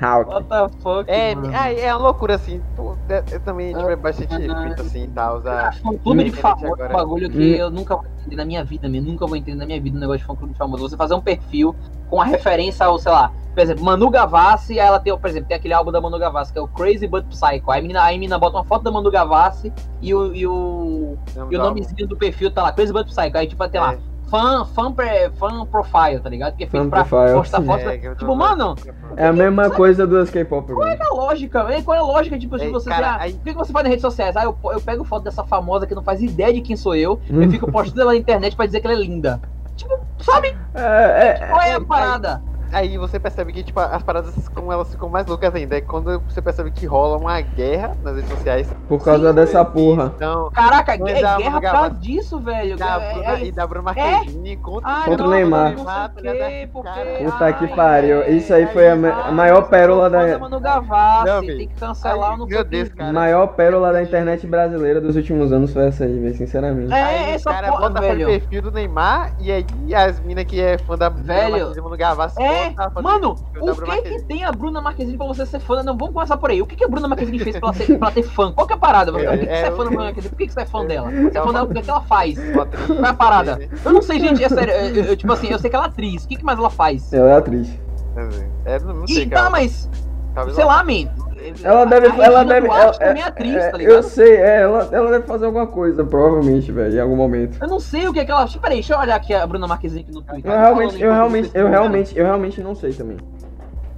Hulk. what the fuck, é, ah, é uma loucura assim. Pô, é- eu também tipo, é bastante Ah, feito assim e tal. Eu fã clube de famoso é um agora. bagulho que Hum. eu nunca vou entender na minha vida, mesmo. Nunca vou entender na minha vida um negócio de fã clube de famoso. Você fazer um perfil com a referência ao, sei lá, por exemplo, Manu Gavassi, aí ela tem, por exemplo, tem aquele álbum da Manu Gavassi, que é o Crazy But Psycho. Aí a menina, aí a menina bota uma foto da Manu Gavassi e o, e o, e o nomezinho do perfil tá lá, Crazy But Psycho. Aí, tipo, tem lá, Fã, fã, pre- fã profile, tá ligado? Que é feito Fan pra profile, postar foto. É, Tipo, mano, É a mesma coisa dos K-pop, qual é a lógica, velho? Qual é a lógica, tipo, se você cara, ah, aí- o que, você faz nas redes sociais? Ah, eu, eu pego foto dessa famosa que não faz ideia de quem sou eu, Hum. eu fico postando ela na internet pra dizer que ela é linda. Tipo, sabe? É, é, Qual é a parada? Aí você percebe que, tipo, as paradas, como elas ficam mais loucas ainda, é quando você percebe que rola uma guerra nas redes sociais. por causa Sim, dessa porra. Então, Caraca, é guerra por causa disso, velho. da É- Bruna, é- e da Bruna Marquezine contra, Ai, Contra o não, Neymar. Puta que pariu. Isso aí foi a, maior pérola da. Mano Gavassi, Não, tem que cancelar Ai, o não sei meu. Deus, cara. maior pérola da internet brasileira dos últimos anos foi essa aí, velho, sinceramente. É, Aí essa o cara porra, bota velho. o perfil do Neymar e aí as minas que é fã da Velho. Bruna Marquezine no Gavassi. É, É, mano, o que que tem a Bruna Marquezine pra você ser fã? Não, vamos começar por aí. O que que a Bruna Marquezine fez pra, ela ser, pra ter fã? Qual que é a parada? Por que, que É, você é é, fã da Bruna Marquezine? Por que, que você é fã dela? Você é fã dela porque o que ela faz? Qual é a parada? Eu não sei, gente, é sério. Eu, eu- tipo assim, eu sei que ela é atriz. O que, que mais ela faz? Ela é atriz. É, não, sei, E cara. tá, mas. Talvez Sei lá, man. Ela A deve. Ela deve. Ela- é é- atriz, é, tá eu sei, é, ela, ela deve fazer alguma coisa, provavelmente, velho, em algum momento. Eu não sei o que é que ela. Peraí, deixa eu olhar aqui a Bruna Marquezine aqui no Twitter. Eu realmente, eu realmente, eu realmente, eu realmente não sei também.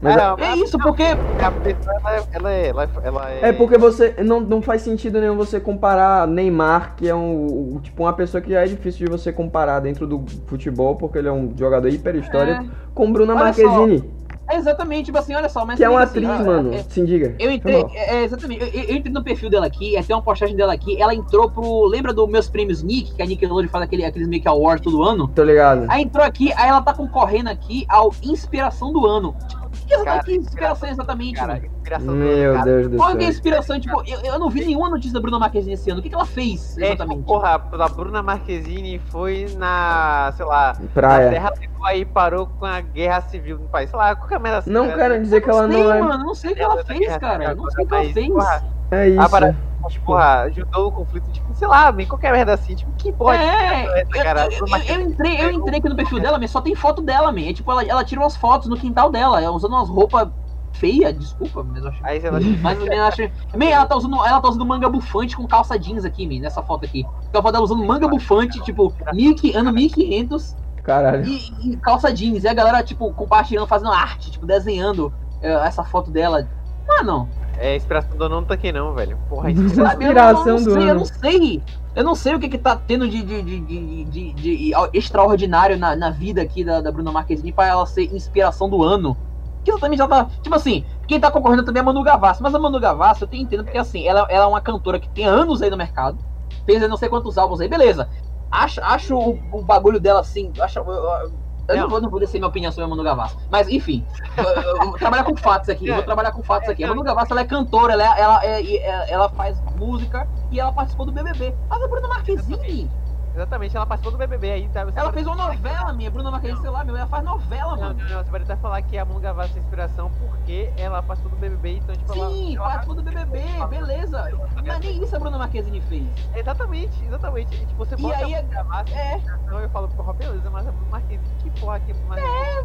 Mas É, É isso, porque. a pessoa, ela, é- ela é, ela, é- ela é. É porque você não, não faz sentido nenhum você comparar Neymar, que é um tipo uma pessoa que já é difícil de você comparar dentro do futebol, porque ele é um jogador hiper histórico, com Bruna Olha só, Marquezine, É exatamente, tipo assim, olha só, mas que é uma assim, atriz, ó, mano. é- Sim, diga. Eu entrei, é, é, exatamente, eu, eu entrei no perfil dela aqui, é, tem uma postagem dela aqui, ela entrou pro, lembra dos meus prêmios Nick, que a Nickelodeon faz aquele, aqueles Make Awards todo ano? Tô ligado. Aí entrou aqui, aí ela tá concorrendo aqui ao Inspiração do Ano. O que, Cara, que inspiração exatamente, Cara, inspiração do Meu cara. Deus do Qual que é a céu. inspiração? Tipo, eu, eu não vi nenhuma notícia da Bruna Marquezine esse ano. O que, que ela fez, É, tipo, exatamente? porra, a Bruna Marquezine foi na, sei lá, na Praia. Serra do aí parou com a guerra civil no país. Sei lá, qualquer merda assim. Não né? quero dizer que ela sei, não é. mano, não sei o que ela fez, cara. Eu Não sei o que ela fez. porra, É isso. Ah, para- Mas, porra, ajudou o conflito, tipo, sei lá, bem, qualquer merda assim, tipo, que porra de É, é essa, cara? eu- eu- eu entrei, eu entrei aqui no perfil dela, mas só tem foto dela, man. É tipo, ela, ela tira umas fotos no quintal dela, ela usando umas roupas feias, desculpa, mas eu acho. Aí ela Mas eu acho. Man, ela tá usando, ela tá usando manga bufante com calça jeans aqui, man, nessa foto aqui. Então a foto dela usando manga bufante, tipo, 1500, ano 1500 Caralho. e, e calça jeans. E a galera, tipo, compartilhando, fazendo arte, tipo, desenhando eh, essa foto dela. Mano, É, inspiração do não tá aqui não, velho. Porra, Sabe, inspiração. Sabe, eu não- eu do sei, Eu ano. não sei. Eu não sei o que, que tá tendo de, de, de, de, de- de extraordinário na, na vida aqui da, da Bruna Marquezine pra ela ser inspiração do ano. Que ela também já tá. Tipo assim, quem tá concorrendo também é a Manu Gavassi. Mas a Manu Gavassi eu tenho entendo porque assim, ela, ela é uma cantora que tem anos aí no mercado. Fez aí não sei quantos álbuns aí, beleza. Acho, acho o, o bagulho dela assim. Acho, eu, eu- eu não, Não. vou, não vou descer minha opinião sobre a Manu Gavassi. Mas enfim, eu, vou trabalhar com fatos aqui. eu Vou trabalhar com fatos aqui. A Manu Gavassi ela é cantora, ela, é- ela, é- é- ela faz música e ela participou do BBB. Mas a Bruna Marquezine, Exatamente, ela participou do BBB aí, tá? Você ela fez uma novela, minha. Bruna Marquezine, sei lá, meu, ela faz novela, Não, mano. não, não, você pode até falar que a Manu Gavassi é inspiração porque ela participou do BBB, então, tipo, ela- Sim, ela... participou do BBB, beleza. Mas nem isso a Bruna Marquezine fez. Exatamente, exatamente. E, tipo, você E bota aí a é- Gavassi, É, então eu falo, porra, beleza, mas a Bruna Marquezine, que porra que... Mas...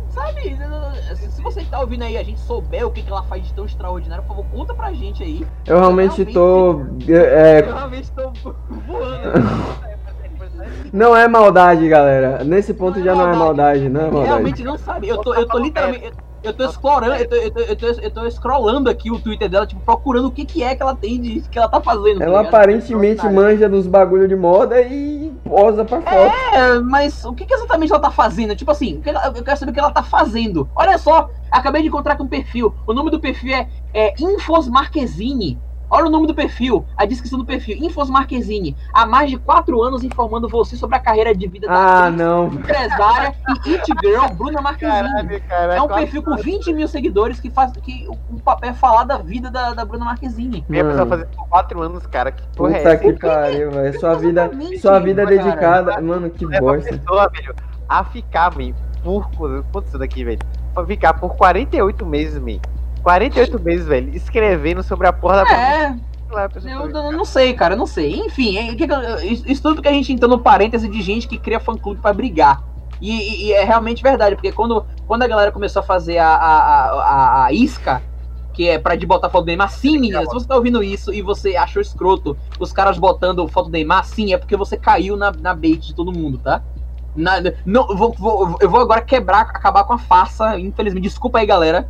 sabe? Se você que tá ouvindo aí, a gente souber o que, que ela faz de tão extraordinário, por favor, conta pra gente aí. Eu realmente tô. é, Eu realmente tô voando. não é maldade, galera. Nesse ponto Não é já não é maldade. não é maldade. Realmente não sabe. Eu tô, eu tô literalmente. Eu, tô explorando, eu tô, eu, tô, eu, tô, eu tô scrollando aqui o Twitter dela, tipo, procurando o que, que é que ela tem de que ela tá fazendo. tá Ela ligado? aparentemente manja dos bagulho de moda e posa pra foto. É, mas o que, que exatamente ela tá fazendo? Tipo assim, eu quero saber o que ela tá fazendo. Olha só, acabei de encontrar com um perfil. O nome do perfil é, é Infos Marquezine. Olha o nome do perfil, a descrição do perfil. Infos Marquezine. Há mais de 4 anos informando você sobre a carreira de vida da Ah, atriz, não. empresária e it girl Bruna Marquezine. Caralho, caralho. É um perfil com 20 mil seguidores que faz que o, papel é falar da vida da, da Bruna Marquezine. Minha pessoa fazer por 4 anos, cara, que porra é Puta essa? que pariu, velho. Sua vida, sua vida é cara. dedicada. Mano, que bosta. pessoa, velho, a ficar, man, por. Quanto isso daqui, velho? Pra ficar por 48 meses, man. 48 meses, velho, escrevendo sobre a porra da É, Lá, eu, eu não sei, cara, eu não sei. Enfim, é, que isso tudo que a gente entrou no parêntese de gente que cria fã-clube pra brigar. E, e- e é realmente verdade, porque quando, quando a galera começou a fazer a, a, a, a- isca, que é pra de botar foto do Neymar, sim, meninas, se você tá ouvindo isso e você achou escroto os caras botando foto do Neymar, sim, é porque você caiu na, na bait de todo mundo, tá? Na- não, eu vou, vou- eu vou agora quebrar, acabar com a farsa, infelizmente. Desculpa aí, galera,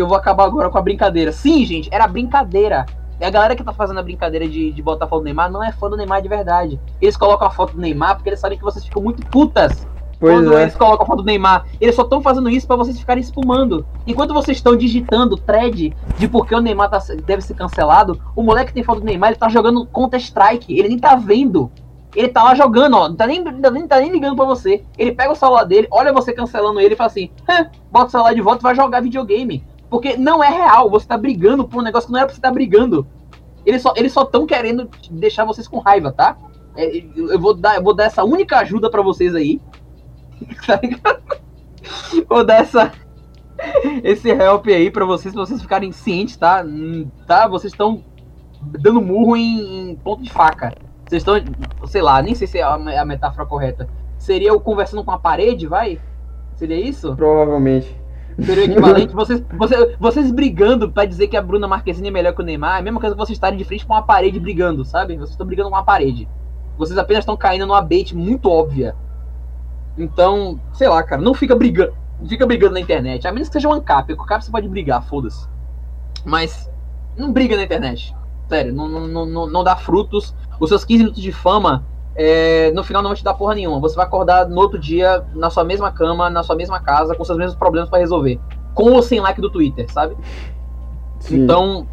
eu vou acabar agora com a brincadeira. Sim, gente, era brincadeira. E a galera que tá fazendo a brincadeira de, de botar foto do Neymar não é fã do Neymar de verdade. Eles colocam a foto do Neymar porque eles sabem que vocês ficam muito putas Pois quando é. eles colocam a foto do Neymar. Eles só estão fazendo isso pra vocês ficarem espumando. Enquanto vocês estão digitando thread de por que o Neymar tá- deve ser cancelado, o moleque que tem foto do Neymar, ele tá jogando Counter-Strike. Ele nem tá vendo. Ele tá lá jogando, ó. Não tá nem, tá nem, tá nem ligando pra você. Ele pega o celular dele, olha você cancelando ele e fala assim: "Hã, bota o celular de volta e vai jogar videogame. Porque não é real. Você tá brigando por um negócio que não era pra você estar brigando. Eles só eles só querendo deixar vocês com raiva, tá? É, eu vou dar, eu vou dar essa única ajuda pra vocês aí. Tá ligado? Vou dar essa, esse help aí pra vocês, pra vocês ficarem cientes, tá? Hum, Tá? Vocês estão dando murro em, em ponto de faca. Vocês estão, sei lá, nem sei se é a, a metáfora correta. Seria o conversando com a parede, vai? Seria isso? Provavelmente. Seria equivalente. vocês, vocês, vocês brigando pra dizer que a Bruna Marquezine é melhor que o Neymar, é a mesma coisa que vocês estarem de frente com uma parede brigando, sabe? Vocês estão brigando com uma parede. Vocês apenas estão caindo numa bait muito óbvia. Então, sei lá, cara, não fica brigando. Não fica brigando na internet. A menos que seja um ancap. Com o cap você pode brigar, foda-se. Mas não briga na internet. Sério, não, não, não, não dá frutos. Os seus 15 minutos de fama, é, no final não vão te dar porra nenhuma. Você vai acordar no outro dia, na sua mesma cama, na sua mesma casa, com seus mesmos problemas pra resolver. Com ou sem like do Twitter, sabe? Sim. Então,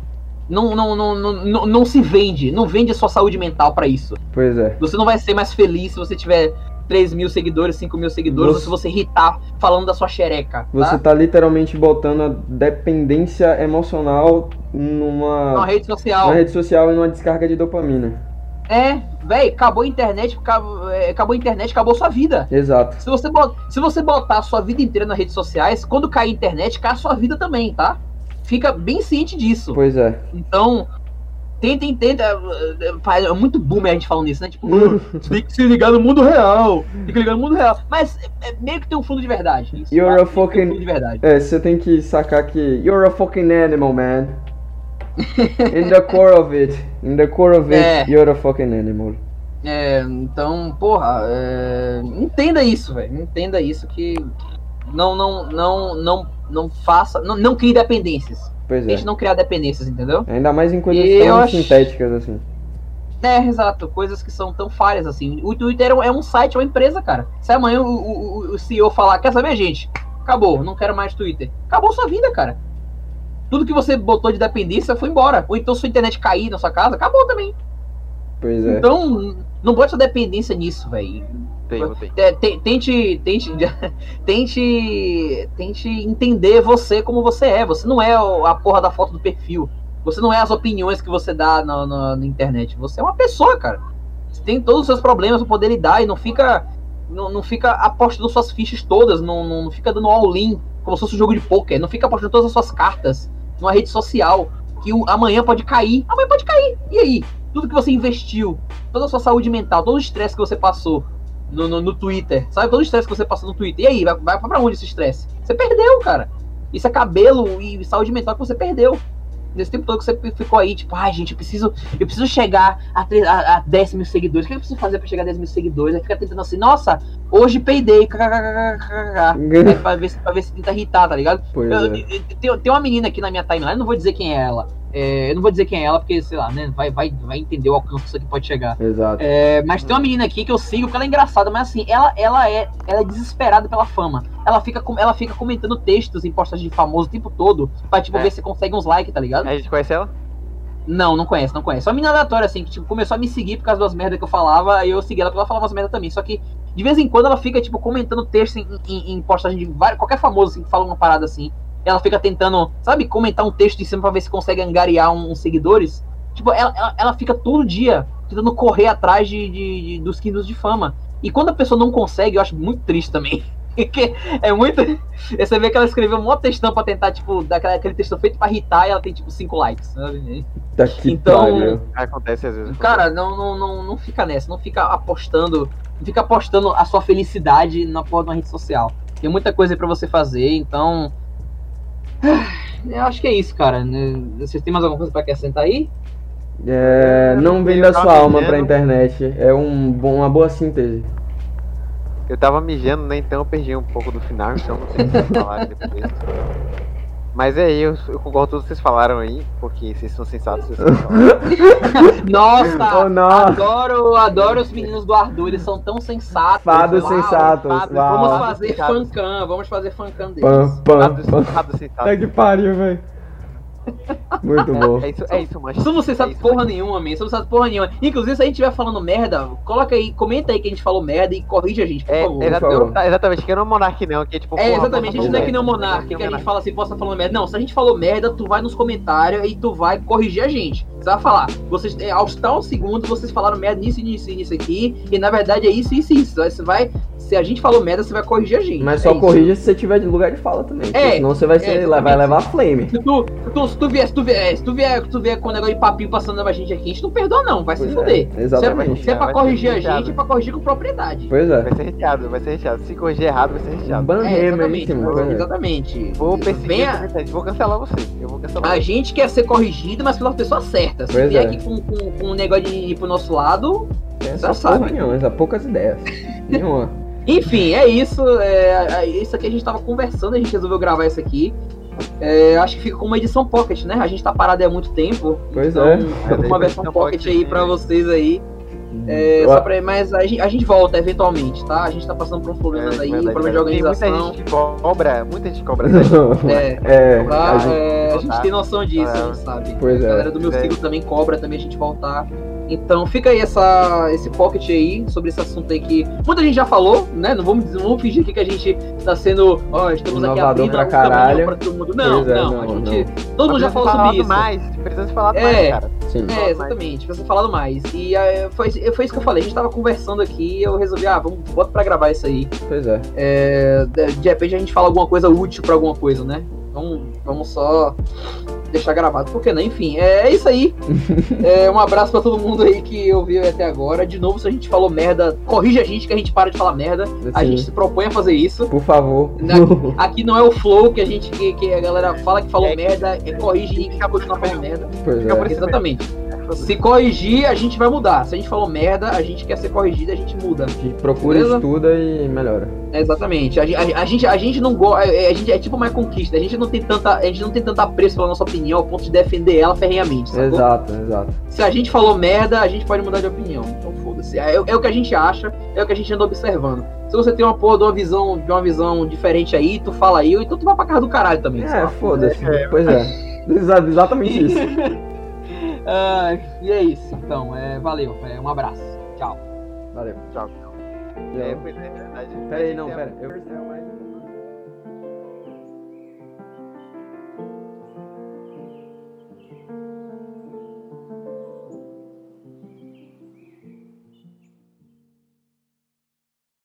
não, não, não, não, não, se vende. Não vende a sua saúde mental pra isso. Pois é. Você não vai ser mais feliz se você tiver 3 mil seguidores, 5 mil seguidores, Você- ou se você irritar falando da sua xereca. Você Tá? tá literalmente botando a dependência emocional numa, Numa rede social. numa rede social e numa descarga de dopamina. É, véi, acabou a internet, acabou, é, acabou a internet, acabou sua vida. Exato. Se você, bot- se você botar a sua vida inteira nas redes sociais, quando cair a internet, cai a sua vida também, tá? Fica bem ciente disso. Pois é. Então, tentem, tenta. É é muito boomer a gente falando isso, né? Tipo. "Você tem que se ligar no mundo real. Tem que ligar no mundo real. Mas é, é meio que tem um fundo de verdade. Isso, You're tá? a tem um fucking- fundo de verdade. É, você tem que sacar que you're a fucking animal, man. In the core of it. In the core of it, É. you're a fucking animal. É, então, porra, é, entenda isso, velho. Entenda isso que não, não, não, não, não faça, não, não crie dependências. Pois é. Tente não criar dependências, entendeu? Ainda mais em coisas E tão acho- sintéticas assim. É, exato, coisas que são tão falhas assim. O Twitter é um- é um site, é uma empresa, cara. Se amanhã o, o, o CEO falar, quer saber, gente? Acabou, não quero mais Twitter. Acabou sua vida, cara. Tudo que você botou de dependência foi embora. Ou então sua internet cair na sua casa, acabou também. Pois é. Então, não bote sua dependência nisso, velho. É, te- Tente, tente, tente, tente entender você como você é. Você não é a porra da foto do perfil. Você não é as opiniões que você dá na, na- na internet. Você é uma pessoa, cara. Você tem todos os seus problemas pra poder lidar e não fica, não, não fica apostando suas fichas todas. Não, não, não fica dando all-in como se fosse um jogo de pôquer. Não fica apostando todas as suas cartas numa rede social que o- amanhã pode cair. Amanhã pode cair. E aí? Tudo que você investiu, toda a sua saúde mental, todo o estresse que você passou, no, no, no Twitter. Sabe todo o estresse que você passa no Twitter. E aí, vai, vai pra onde esse estresse? Você perdeu, cara. Isso é cabelo e saúde mental que você perdeu. Nesse tempo todo que você ficou aí, tipo, ai gente, eu preciso, eu preciso chegar a, tre- a, a 10 mil seguidores. O que eu preciso fazer pra chegar a 10 mil seguidores? Aí fica tentando assim, nossa, hoje peidei. Aí pra ver, se- pra ver se tenta irritar, tá ligado? Eu- é. eu- tem, tem uma menina aqui na minha timeline, não vou dizer quem é ela. É, eu não vou dizer quem é ela, porque, sei lá, né? Vai, vai, vai entender o alcance que isso aqui pode chegar. Exato. É, mas tem uma menina aqui que eu sigo porque ela é engraçada, mas assim, ela, ela, é, ela é desesperada pela fama. Ela fica, com- ela fica comentando textos em postagens de famoso o tempo todo pra, tipo, É. ver se consegue uns likes, tá ligado? A gente conhece ela? Não, não conhece, não conhece. Só uma menina aleatória, assim, que, tipo, começou a me seguir por causa das merdas que eu falava, aí eu segui ela porque ela falava umas merdas também. Só que, de vez em quando, ela fica, tipo, comentando texto em, em, em postagem de vários, qualquer famoso, assim, que fala uma parada assim. Ela fica tentando, sabe, comentar um texto em cima pra ver se consegue angariar um- uns seguidores. Tipo, ela, ela, ela fica todo dia tentando correr atrás de, de- de- dos quintos de fama. E quando a pessoa não consegue, eu acho muito triste também. Porque é muito. Você vê que ela escreveu um monte de textão pra tentar, tipo, dar aquele texto feito pra irritar e ela tem, tipo, cinco likes, sabe? Tá que Então. Acontece às vezes. Cara, não, não, não, não fica nessa, não fica apostando, não fica apostando a sua felicidade na porra de uma rede social. Tem muita coisa aí pra você fazer, então. Eu acho que é isso, cara. né? Vocês têm mais alguma coisa pra acrescentar aí? É, não venda sua alma pra internet. É um bom, uma boa síntese. Eu tava mijando, né? Então eu perdi um pouco do final, então não sei o que falar depois. Mas é aí, eu, eu concordo com tudo que vocês falaram aí, porque vocês são sensatos. Vocês. Nossa! Oh, não. Adoro, adoro os meninos do Ardu, eles são tão sensatos. Fados Uau, sensatos, fados. uau. Vamos fazer fancam, vamos fazer fancam deles. Pam, pam, Sensatos, pam. sensatos, sensatos. Tá que pariu, velho. Muito bom. É isso, é isso, mas. Somos é sensatos isso, porra mas- nenhuma, man. Somos sensatos porra nenhuma. Inclusive, se a gente estiver falando merda, coloca aí, comenta aí que a gente falou merda e corrige a gente, por É, favor. exa- Por favor. eu- exatamente, que eu não monarque não, que é tipo. É, porra, exatamente, a gente não é que nem o porra, Monark, que a gente fala assim, posso estar falando merda. Não, se a gente falou merda, tu vai nos comentários e tu vai corrigir a gente. Se Você vai falar, vocês, é, aos tal segundo, vocês falaram merda nisso, nisso, nisso aqui, e na verdade é isso, isso, isso. Aí você vai, se a gente falou merda, você vai corrigir a gente. Mas É só isso. corrija se você tiver de lugar de fala também. É, senão você vai, ser, é, vai levar flame. Se tu, se tu, se tu vier, se tu vier, se tu vier, se tu vier com o negócio de papinho passando na gente aqui, a gente não perdoa, não, vai se Pois fuder. é, exatamente. Se é pra corrigir a gente, é pra corrigir com propriedade. Pois é. Vai ser recheado, vai ser recheado. Se corrigir errado, vai ser recheado. É, Banheiro exatamente, mesmo. pois é. exatamente. Vou perseguir comentante, vou cancelar você. Eu vou cancelar A você. gente quer ser corrigido, mas pelas pessoas certas. Se Pois vier é. aqui com, com, com um negócio de ir pro nosso lado. Tem Já sabe. nenhuma, poucas ideias. Nenhuma. Enfim, é isso. É, é isso aqui a gente tava conversando, a gente resolveu gravar isso aqui. É, acho que fica com uma edição pocket, né? A gente tá parado há muito tempo. Pois então, é. É, uma versão pocket aí pra né? vocês aí. É, Eu- só pra, mas a gente, a gente volta eventualmente, tá? A gente tá passando por uns problemas É, aí, verdade, problemas de. Tem organização. muita gente cobra, muita gente cobra gente. É, É, tá? a gente- É, a gente tem noção disso, É. a gente sabe. Pois A é. galera do meu É. ciclo também cobra também a gente voltar. Então fica aí essa, esse pocket aí sobre esse assunto aí que muita gente já falou, né? Não vamos, não vamos fingir aqui que a gente tá sendo. Ó, estamos aqui Inovador abrindo pra um caralho. pra todo mundo. Não, é, não, não, a gente. não. Todo mundo já falou precisa sobre falar isso. mais, precisa falar É. mais, cara. Sim. É, exatamente, precisa falado mais. E é, foi, foi isso que eu falei, a gente tava conversando aqui e eu resolvi, ah, vamos, bota pra gravar isso aí. Pois é. É, de, de repente a gente fala alguma coisa útil pra alguma coisa, né? Vamos, vamos só deixar gravado, por que não? Enfim, é, é isso aí. É, um abraço pra todo mundo aí que ouviu até agora. De novo, se a gente falou merda, corrige a gente que a gente para de falar merda. A Assim, gente se propõe a fazer isso. Por favor. Aqui não é o flow que a gente que, que a galera fala que falou É, merda, é corrige e continua falando merda. pois Fica por é. isso Exatamente. Se corrigir, a gente vai mudar. Se a gente falou merda, a gente quer ser corrigido, a gente muda. A gente procura, Beleza? estuda e melhora. É, exatamente. A, a, a gente, a gente não gosta. A gente é tipo uma conquista. A gente não tem tanta, a gente não tem tanta apreço pela nossa opinião ao ponto de defender ela ferrenhamente. Sacou? Exato, exato. Se a gente falou merda, a gente pode mudar de opinião. Então foda-se. É, é o que a gente acha, é o que a gente anda observando. Se você tem uma porra de uma visão, de uma visão diferente aí, tu fala aí, ou então tu vai pra casa do caralho também. É, foda-se. É. Pois é. Exa- Exatamente isso. Ah, e é isso, então. É, valeu. É, um abraço. Tchau. Valeu. Tchau. É, pois é, verdade. Pera aí, não, pera. Eu...